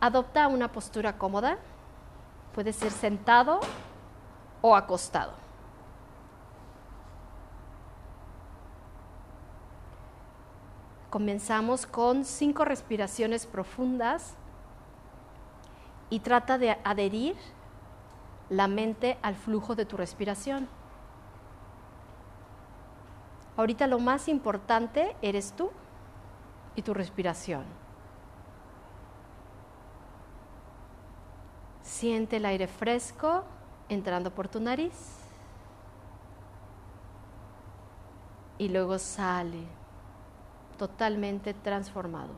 Adopta una postura cómoda. Puede ser sentado o acostado. Comenzamos con cinco respiraciones profundas y trata de adherir la mente al flujo de tu respiración. Ahorita lo más importante eres tú y tu respiración. Siente el aire fresco entrando por tu nariz y luego sale totalmente transformado.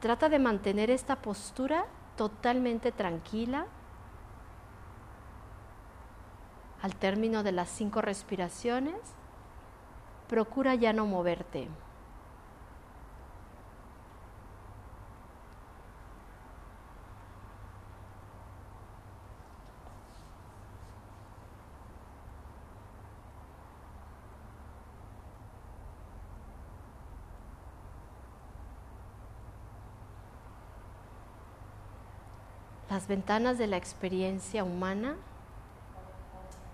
Trata de mantener esta postura totalmente tranquila al término de las cinco respiraciones. Procura ya no moverte. Las ventanas de la experiencia humana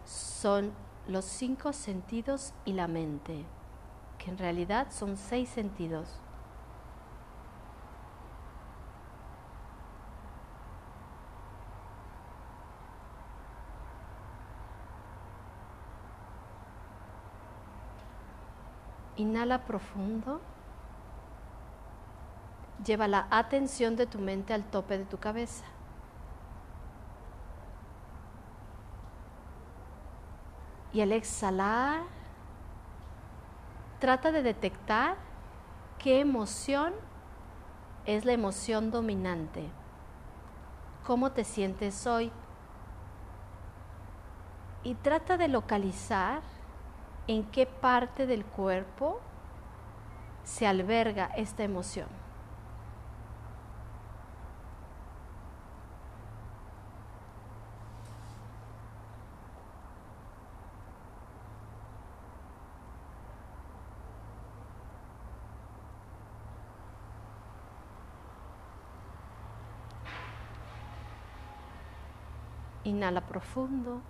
son los cinco sentidos y la mente, que en realidad son seis sentidos. Inhala profundo. Lleva la atención de tu mente al tope de tu cabeza. Y al exhalar, trata de detectar qué emoción es la emoción dominante. ¿Cómo te sientes hoy? Y trata de localizar en qué parte del cuerpo se alberga esta emoción. Inhala profundo.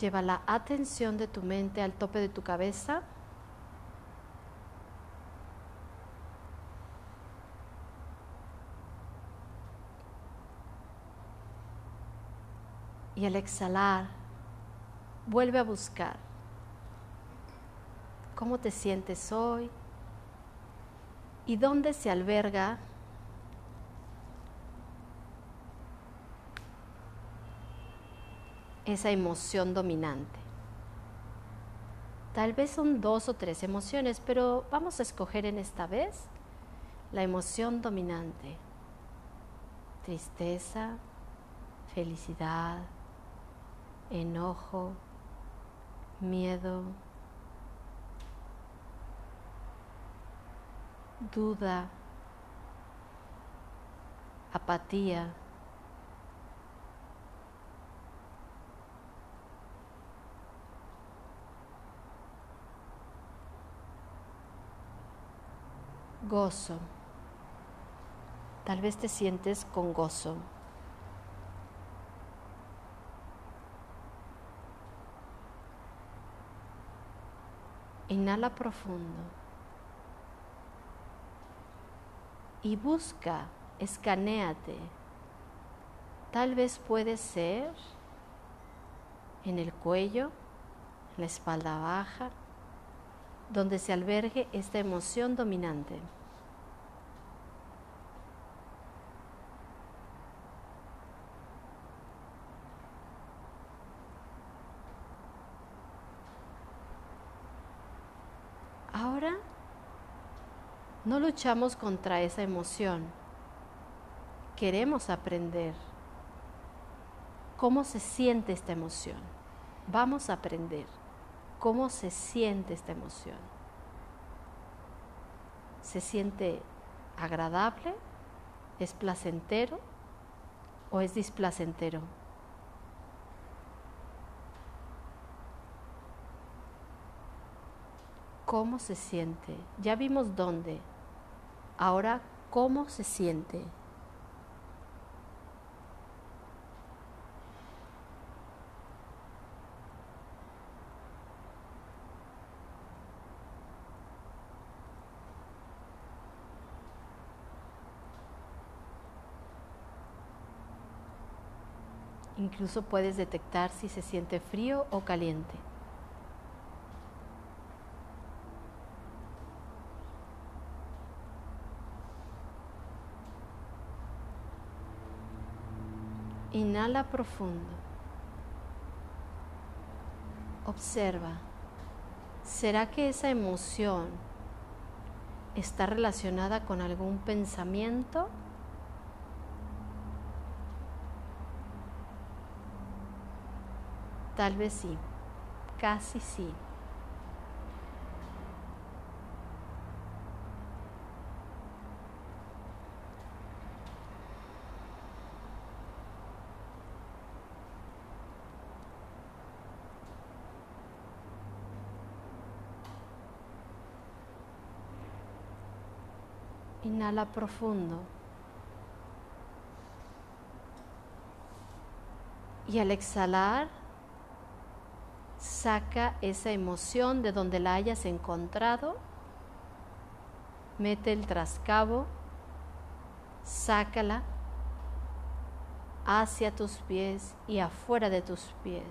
Lleva la atención de tu mente al tope de tu cabeza. Y al exhalar, vuelve a buscar cómo te sientes hoy y dónde se alberga esa emoción dominante. Tal vez son dos o tres emociones, pero vamos a escoger en esta vez la emoción dominante. Tristeza, felicidad, enojo, miedo, duda, apatía. Gozo. Tal vez te sientes con gozo. Inhala profundo. Y busca, escanéate. Tal vez puede ser en el cuello, en la espalda baja, donde se albergue esta emoción dominante. Ahora no luchamos contra esa emoción. Queremos aprender cómo se siente esta emoción. Vamos a aprender cómo se siente esta emoción. ¿Se siente agradable? ¿Es placentero? ¿O es displacentero? cómo se siente. Ya vimos dónde. Ahora, ¿cómo se siente? Incluso puedes detectar si se siente frío o caliente. Inhala profundo. Observa. ¿Será que esa emoción está relacionada con algún pensamiento? Tal vez sí, casi sí. Inhala profundo. Y al exhalar, saca esa emoción de donde la hayas encontrado, mete el trascabo, sácala hacia tus pies y afuera de tus pies.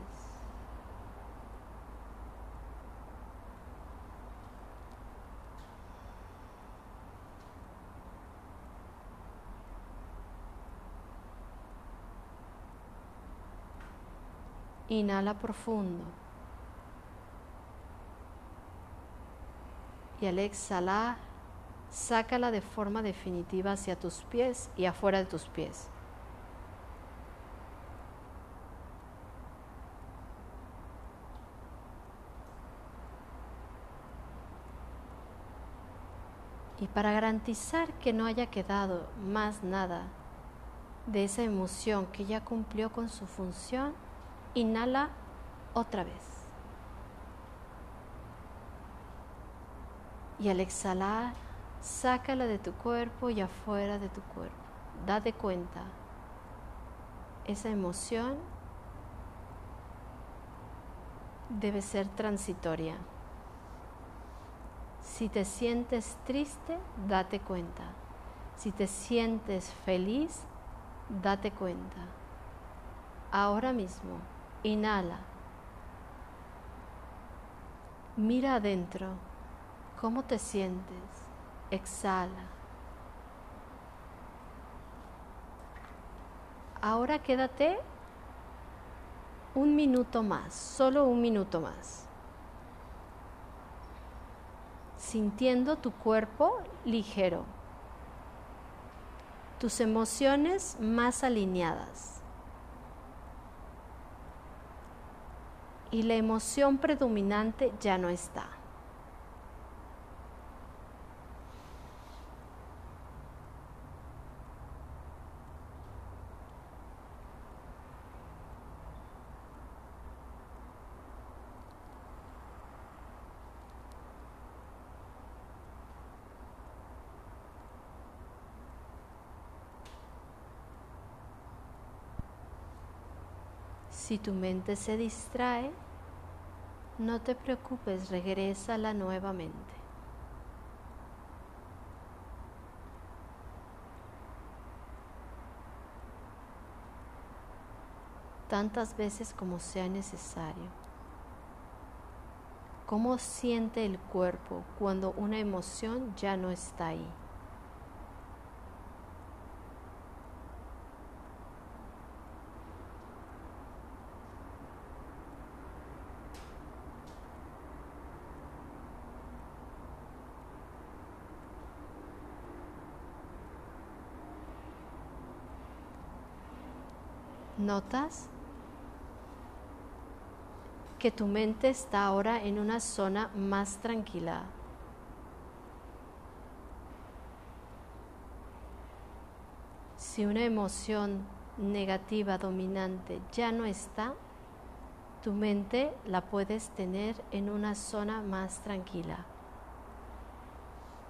Inhala profundo. Y al exhalar, sácala de forma definitiva hacia tus pies y afuera de tus pies. Y para garantizar que no haya quedado más nada de esa emoción que ya cumplió con su función, Inhala otra vez. Y al exhalar, sácala de tu cuerpo y afuera de tu cuerpo. Date cuenta. Esa emoción debe ser transitoria. Si te sientes triste, date cuenta. Si te sientes feliz, date cuenta. Ahora mismo Inhala. Mira adentro. ¿Cómo te sientes? Exhala. Ahora quédate un minuto más, solo un minuto más. Sintiendo tu cuerpo ligero, tus emociones más alineadas. y la emoción predominante ya no está. Si tu mente se distrae, no te preocupes, regrésala nuevamente. Tantas veces como sea necesario. ¿Cómo siente el cuerpo cuando una emoción ya no está ahí? ¿Notas? que tu mente está ahora en una zona más tranquila. Si una emoción negativa dominante ya no está, tu mente la puedes tener en una zona más tranquila.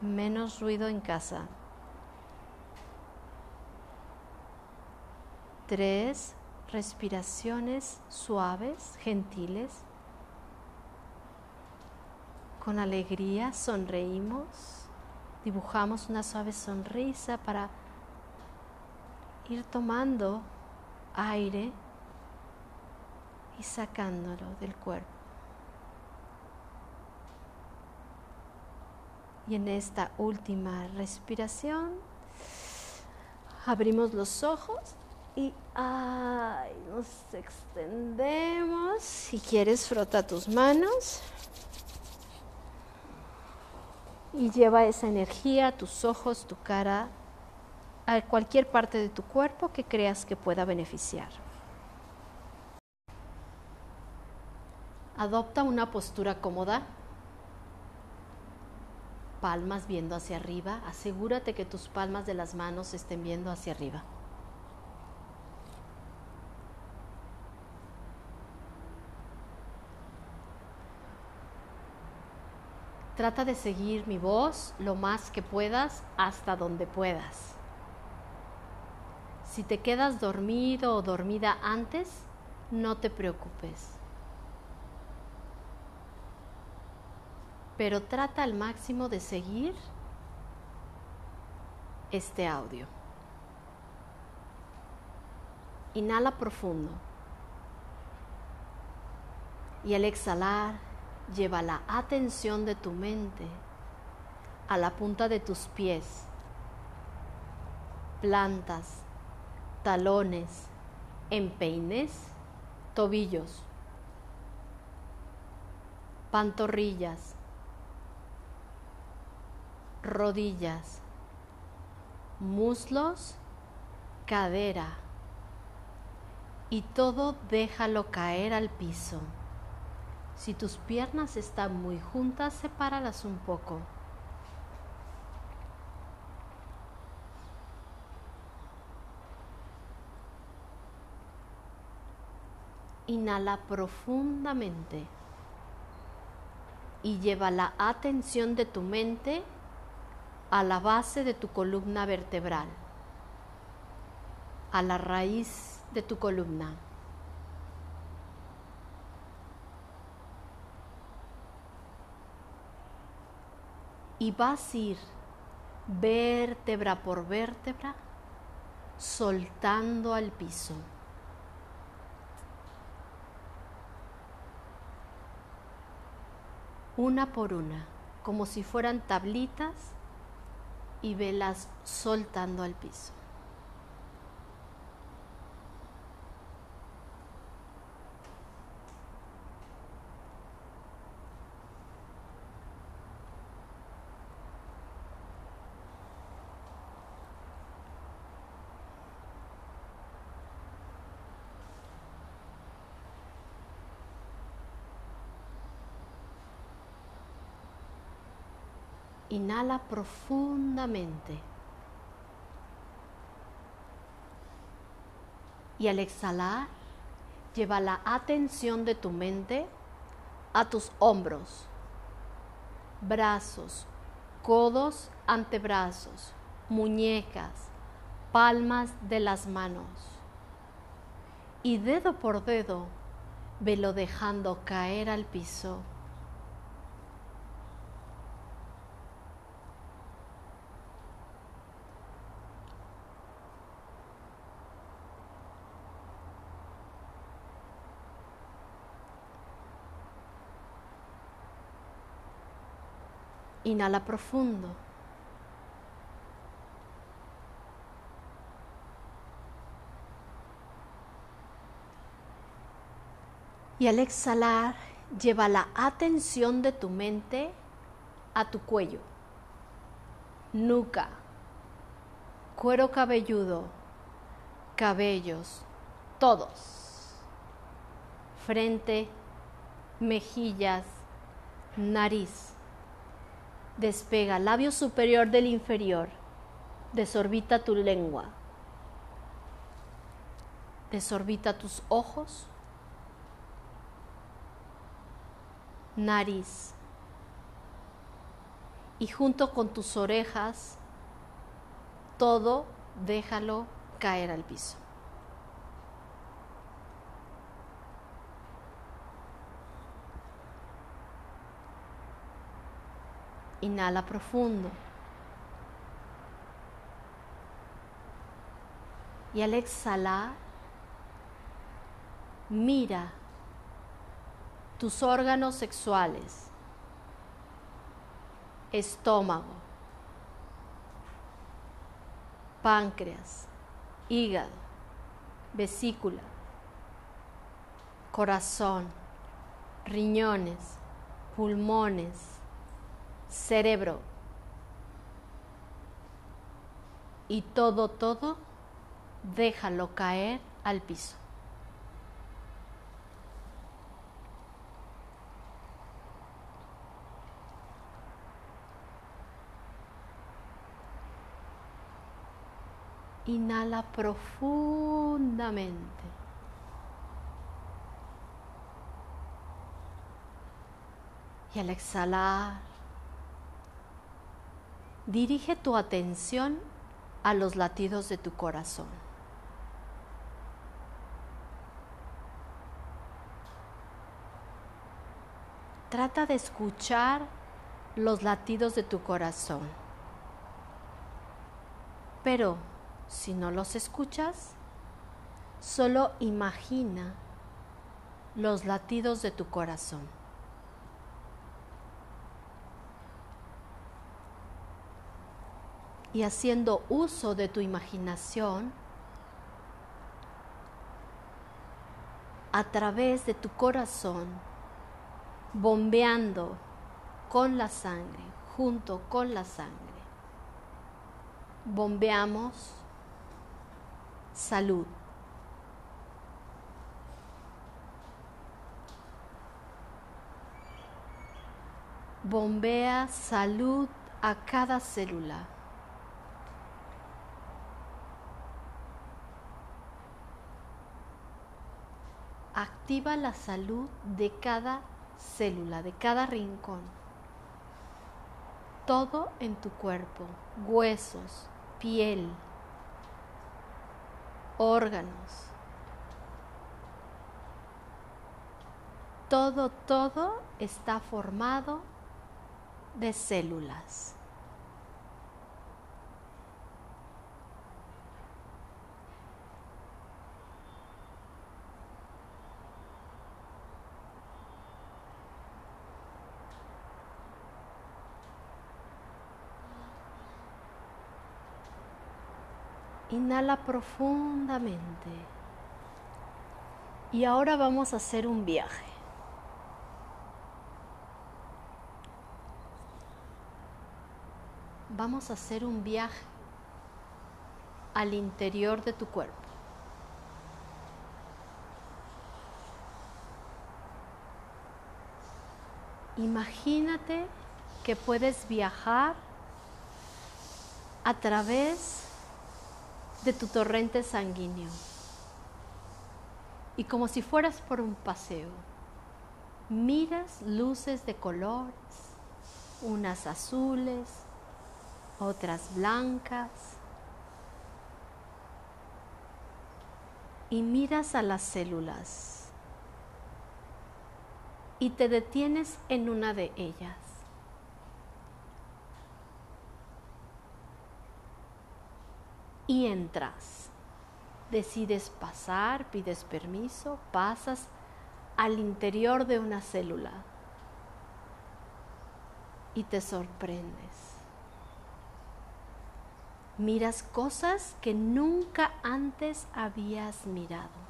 menos ruido en casa. Tres respiraciones suaves, gentiles. Con alegría sonreímos, dibujamos una suave sonrisa para ir tomando aire y sacándolo del cuerpo. Y en esta última respiración abrimos los ojos y nos extendemos. Si quieres, frota tus manos y lleva esa energía tus ojos, tu cara, a cualquier parte de tu cuerpo que creas que pueda beneficiar. Adopta una postura cómoda, palmas viendo hacia arriba, asegúrate que tus palmas de las manos estén viendo hacia arriba. Trata de seguir mi voz lo más que puedas hasta donde puedas. Si te quedas dormido o dormida antes, no te preocupes. pero trata al máximo de seguir este audio. Inhala profundo. Y al exhalar, lleva la atención de tu mente a la punta de tus pies, plantas, talones, empeines, tobillos, pantorrillas, rodillas, muslos, cadera y todo déjalo caer al piso. Si tus piernas están muy juntas, sepáralas un poco. Inhala profundamente y lleva la atención de tu mente a la base de tu columna vertebral, a la raíz de tu columna. Y vas a ir vértebra por vértebra soltando al piso. Una por una, como si fueran tablitas y velas soltando al piso. Inhala profundamente. Y al exhalar, lleva la atención de tu mente a tus hombros, brazos, codos, antebrazos, muñecas, palmas de las manos. Y dedo por dedo, velo dejando caer al piso. Inhala profundo. Y al exhalar, lleva la atención de tu mente a tu cuello, nuca, cuero cabelludo, cabellos, todos, frente, mejillas, nariz Despega labio superior del inferior. Desorbita tu lengua. Desorbita tus ojos. Nariz. y junto con tus orejas, todo déjalo caer al piso. Inhala profundo. Y al exhalar, mira tus órganos sexuales, estómago, páncreas, hígado, vesícula, corazón, riñones, pulmones, cerebro y todo, todo, déjalo caer al piso. Inhala profundamente. Y al exhalar, dirige tu atención a los latidos de tu corazón. Trata de escuchar los latidos de tu corazón. Pero si no los escuchas, solo imagina los latidos de tu corazón. Y haciendo uso de tu imaginación, a través de tu corazón, bombeando con la sangre, junto con la sangre, bombeamos salud. Bombea salud a cada célula. Activa la salud de cada célula, de cada rincón. Todo en tu cuerpo, huesos, piel, órganos. Todo, todo está formado de células. Inhala profundamente. Y ahora vamos a hacer un viaje. Vamos a hacer un viaje al interior de tu cuerpo. Imagínate que puedes viajar a través de tu torrente sanguíneo. Y como si fueras por un paseo, miras luces de colores, unas azules, otras blancas, y miras a las células y te detienes en una de ellas. Y entras. Decides pasar, pides permiso, pasas al interior de una célula y te sorprendes. Miras cosas que nunca antes habías mirado.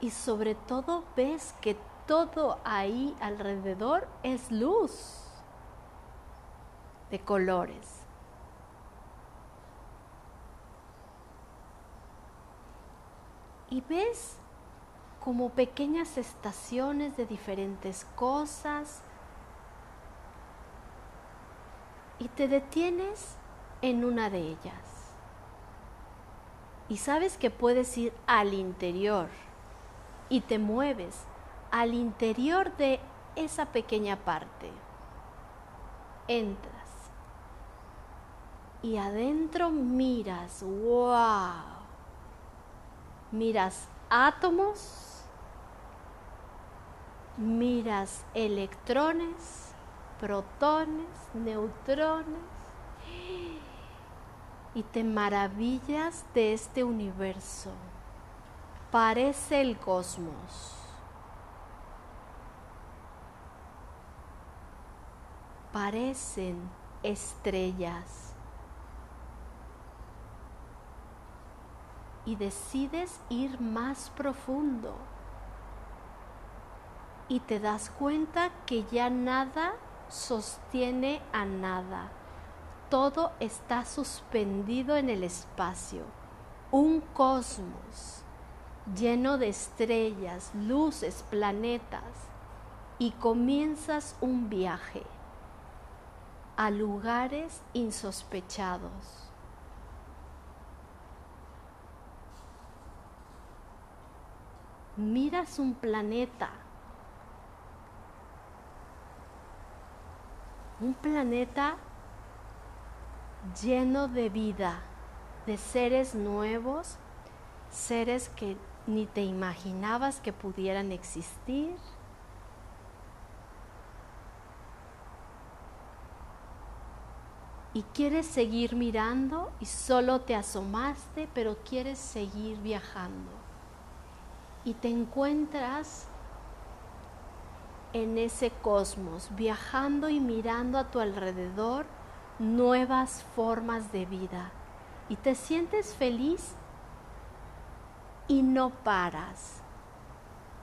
Y sobre todo ves que todo ahí alrededor es luz de colores. Y ves como pequeñas estaciones de diferentes cosas y te detienes en una de ellas. Y sabes que puedes ir al interior y te mueves al interior de esa pequeña parte. Entras. Y adentro miras, wow. Miras átomos, miras electrones, protones, neutrones y te maravillas de este universo. Parece el cosmos. Parecen estrellas. Y decides ir más profundo. Y te das cuenta que ya nada sostiene a nada. Todo está suspendido en el espacio. Un cosmos lleno de estrellas, luces, planetas. Y comienzas un viaje a lugares insospechados. Miras un planeta un planeta lleno de vida, de seres nuevos, seres que ni te imaginabas que pudieran existir. Y quieres seguir mirando y solo te asomaste, pero quieres seguir viajando. Y te encuentras en ese cosmos, viajando y mirando a tu alrededor nuevas formas de vida. Y te sientes feliz y no paras.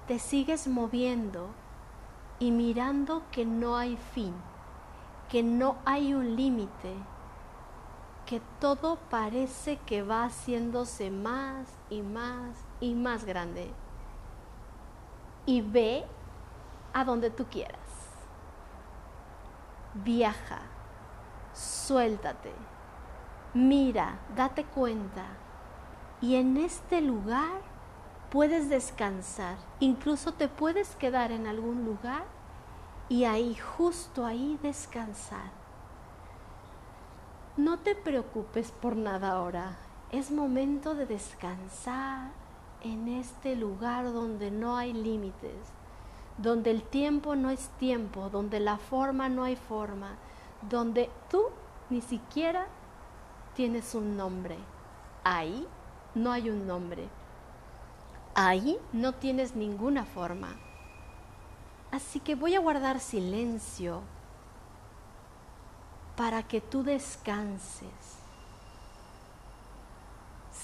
Te sigues moviendo y mirando que no hay fin, que no hay un límite, que todo parece que va haciéndose más y más y más grande. Y ve a donde tú quieras. Viaja, suéltate, mira, date cuenta. Y en este lugar puedes descansar. Incluso te puedes quedar en algún lugar y ahí, justo ahí, descansar. No te preocupes por nada ahora. Es momento de descansar en este lugar donde no hay límites, donde el tiempo no es tiempo, donde la forma no hay forma, donde tú ni siquiera tienes un nombre. Ahí no hay un nombre. Ahí no tienes ninguna forma. Así que voy a guardar silencio para que tú descanses.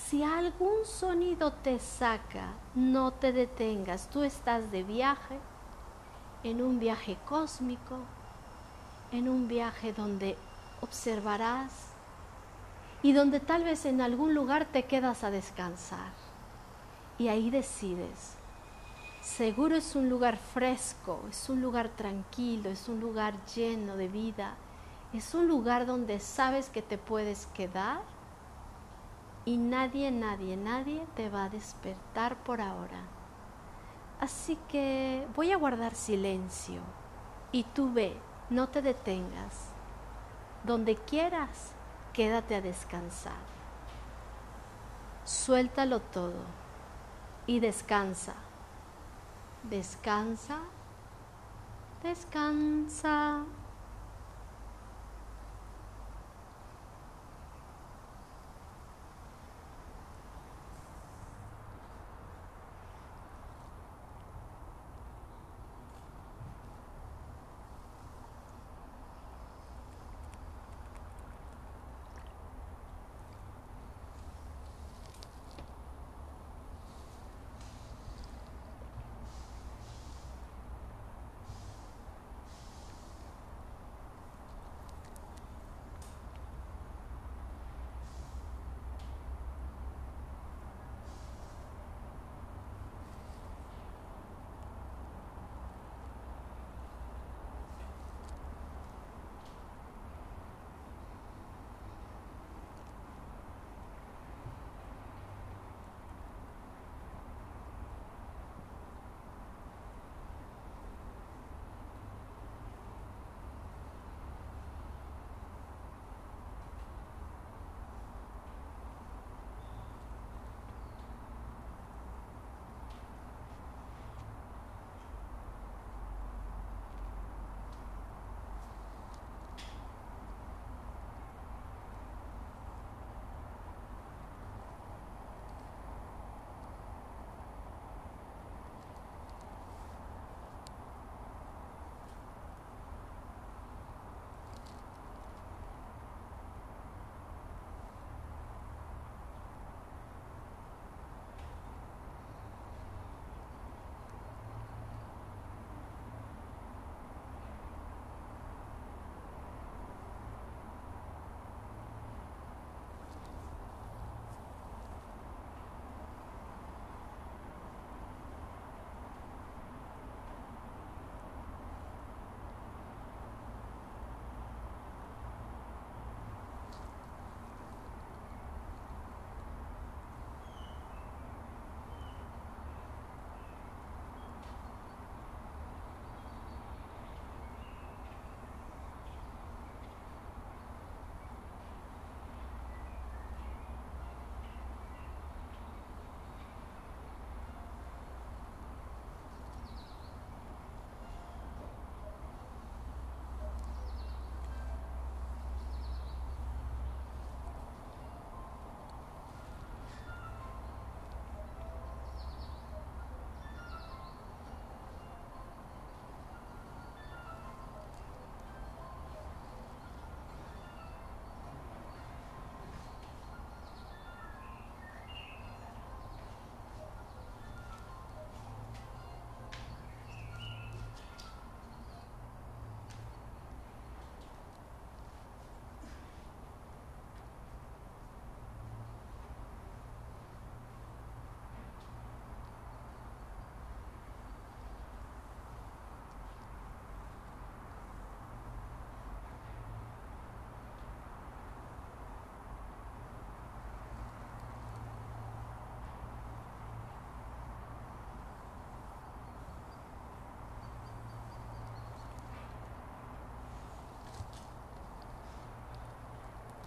Si algún sonido te saca, no te detengas. Tú estás de viaje en un viaje cósmico, en un viaje donde observarás y donde tal vez en algún lugar te quedas a descansar. Y ahí decides. Seguro es un lugar fresco, es un lugar tranquilo, es un lugar lleno de vida, es un lugar donde sabes que te puedes quedar y nadie, nadie, nadie te va a despertar por ahora. Así que voy a guardar silencio y tú ve, no te detengas. Donde quieras, quédate a descansar. Suéltalo todo y descansa. Descansa, descansa.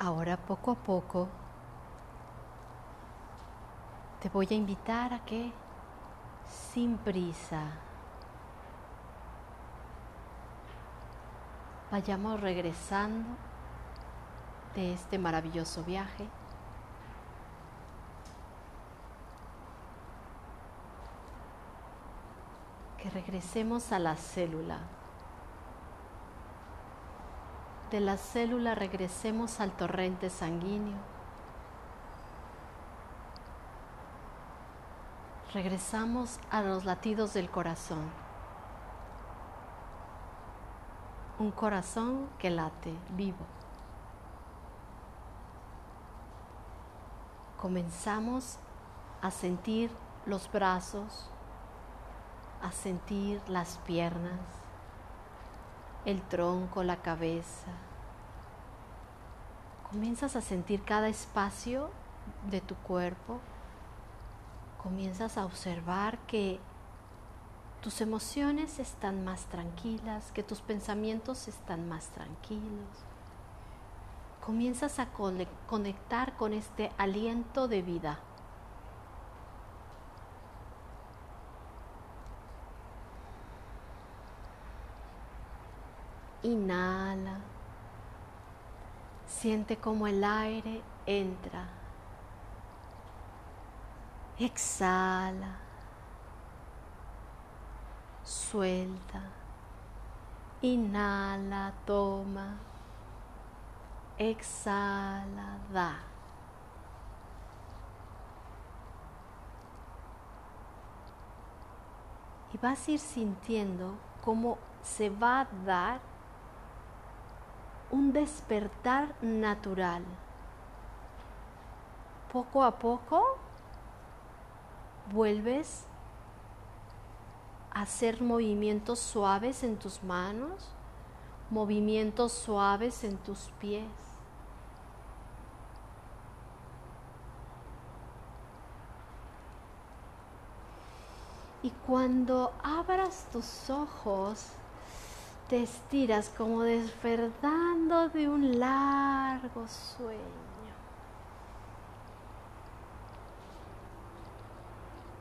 Ahora poco a poco te voy a invitar a que sin prisa vayamos regresando de este maravilloso viaje. Que regresemos a la célula. De la célula regresemos al torrente sanguíneo. Regresamos a los latidos del corazón. Un corazón que late vivo. Comenzamos a sentir los brazos, a sentir las piernas, el tronco, la cabeza. Comienzas a sentir cada espacio de tu cuerpo. Comienzas a observar que tus emociones están más tranquilas, que tus pensamientos están más tranquilos. Comienzas a conectar con este aliento de vida. Inhala. Siente como el aire entra. Exhala. Suelta. Inhala, toma. Exhala, da. Y vas a ir sintiendo cómo se va a dar un despertar natural. Poco a poco vuelves a hacer movimientos suaves en tus manos, movimientos suaves en tus pies. Y cuando abras tus ojos, te estiras como despertando de un largo sueño.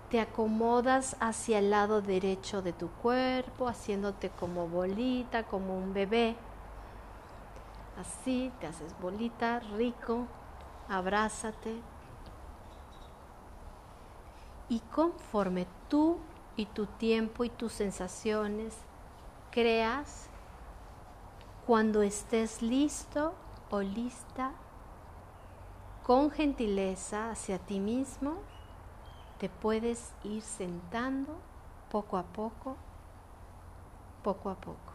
Te acomodas hacia el lado derecho de tu cuerpo, haciéndote como bolita, como un bebé. Así, te haces bolita, rico, abrázate. Y conforme tú y tu tiempo y tus sensaciones creas cuando estés listo o lista, con gentileza hacia ti mismo, te puedes ir sentando poco a poco, poco a poco.